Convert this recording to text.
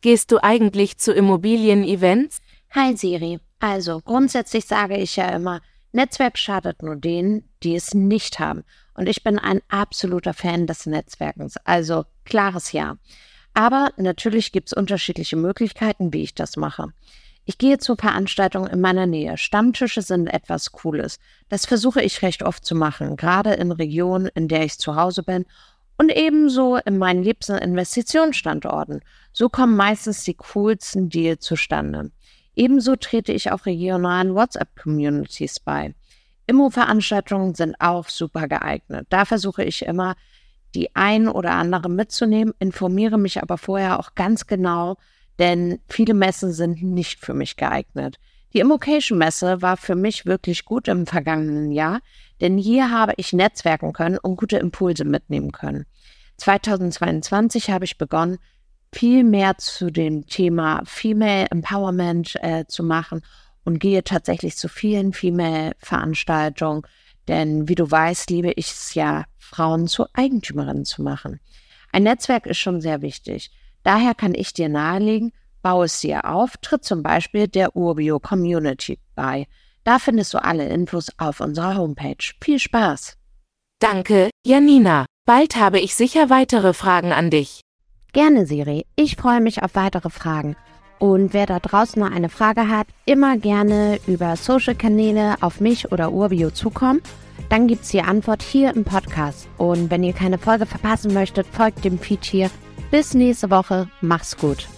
gehst du eigentlich zu Immobilien-Events? Hi Siri. Also grundsätzlich sage ich ja immer, Netzwerk schadet nur denen, die es nicht haben. Und ich bin ein absoluter Fan des Netzwerkens. Also klares Ja. Aber natürlich gibt es unterschiedliche Möglichkeiten, wie ich das mache. Ich gehe zu Veranstaltungen in meiner Nähe. Stammtische sind etwas Cooles. Das versuche ich recht oft zu machen, gerade in Regionen, in der ich zu Hause bin und ebenso in meinen liebsten Investitionsstandorten. So kommen meistens die coolsten Deals zustande. Ebenso trete ich auch regionalen WhatsApp-Communities bei. Immo-Veranstaltungen sind auch super geeignet. Da versuche ich immer, die ein oder andere mitzunehmen, informiere mich aber vorher auch ganz genau, denn viele Messen sind nicht für mich geeignet. Die Immocation-Messe war für mich wirklich gut im vergangenen Jahr, denn hier habe ich netzwerken können und gute Impulse mitnehmen können. 2022 habe ich begonnen, viel mehr zu dem Thema Female Empowerment äh, zu machen und gehe tatsächlich zu vielen Female-Veranstaltungen, denn wie du weißt, liebe ich es ja, Frauen zu Eigentümerinnen zu machen. Ein Netzwerk ist schon sehr wichtig. Daher kann ich dir nahelegen, baue es dir auf, tritt zum Beispiel der Urbio Community bei. Da findest du alle Infos auf unserer Homepage. Viel Spaß! Danke, Janina. Bald habe ich sicher weitere Fragen an dich. Gerne, Siri. Ich freue mich auf weitere Fragen. Und wer da draußen noch eine Frage hat, immer gerne über Social-Kanäle auf mich oder Urbio zukommen. Dann gibt es die Antwort hier im Podcast. Und wenn ihr keine Folge verpassen möchtet, folgt dem Feed hier. Bis nächste Woche. Mach's gut.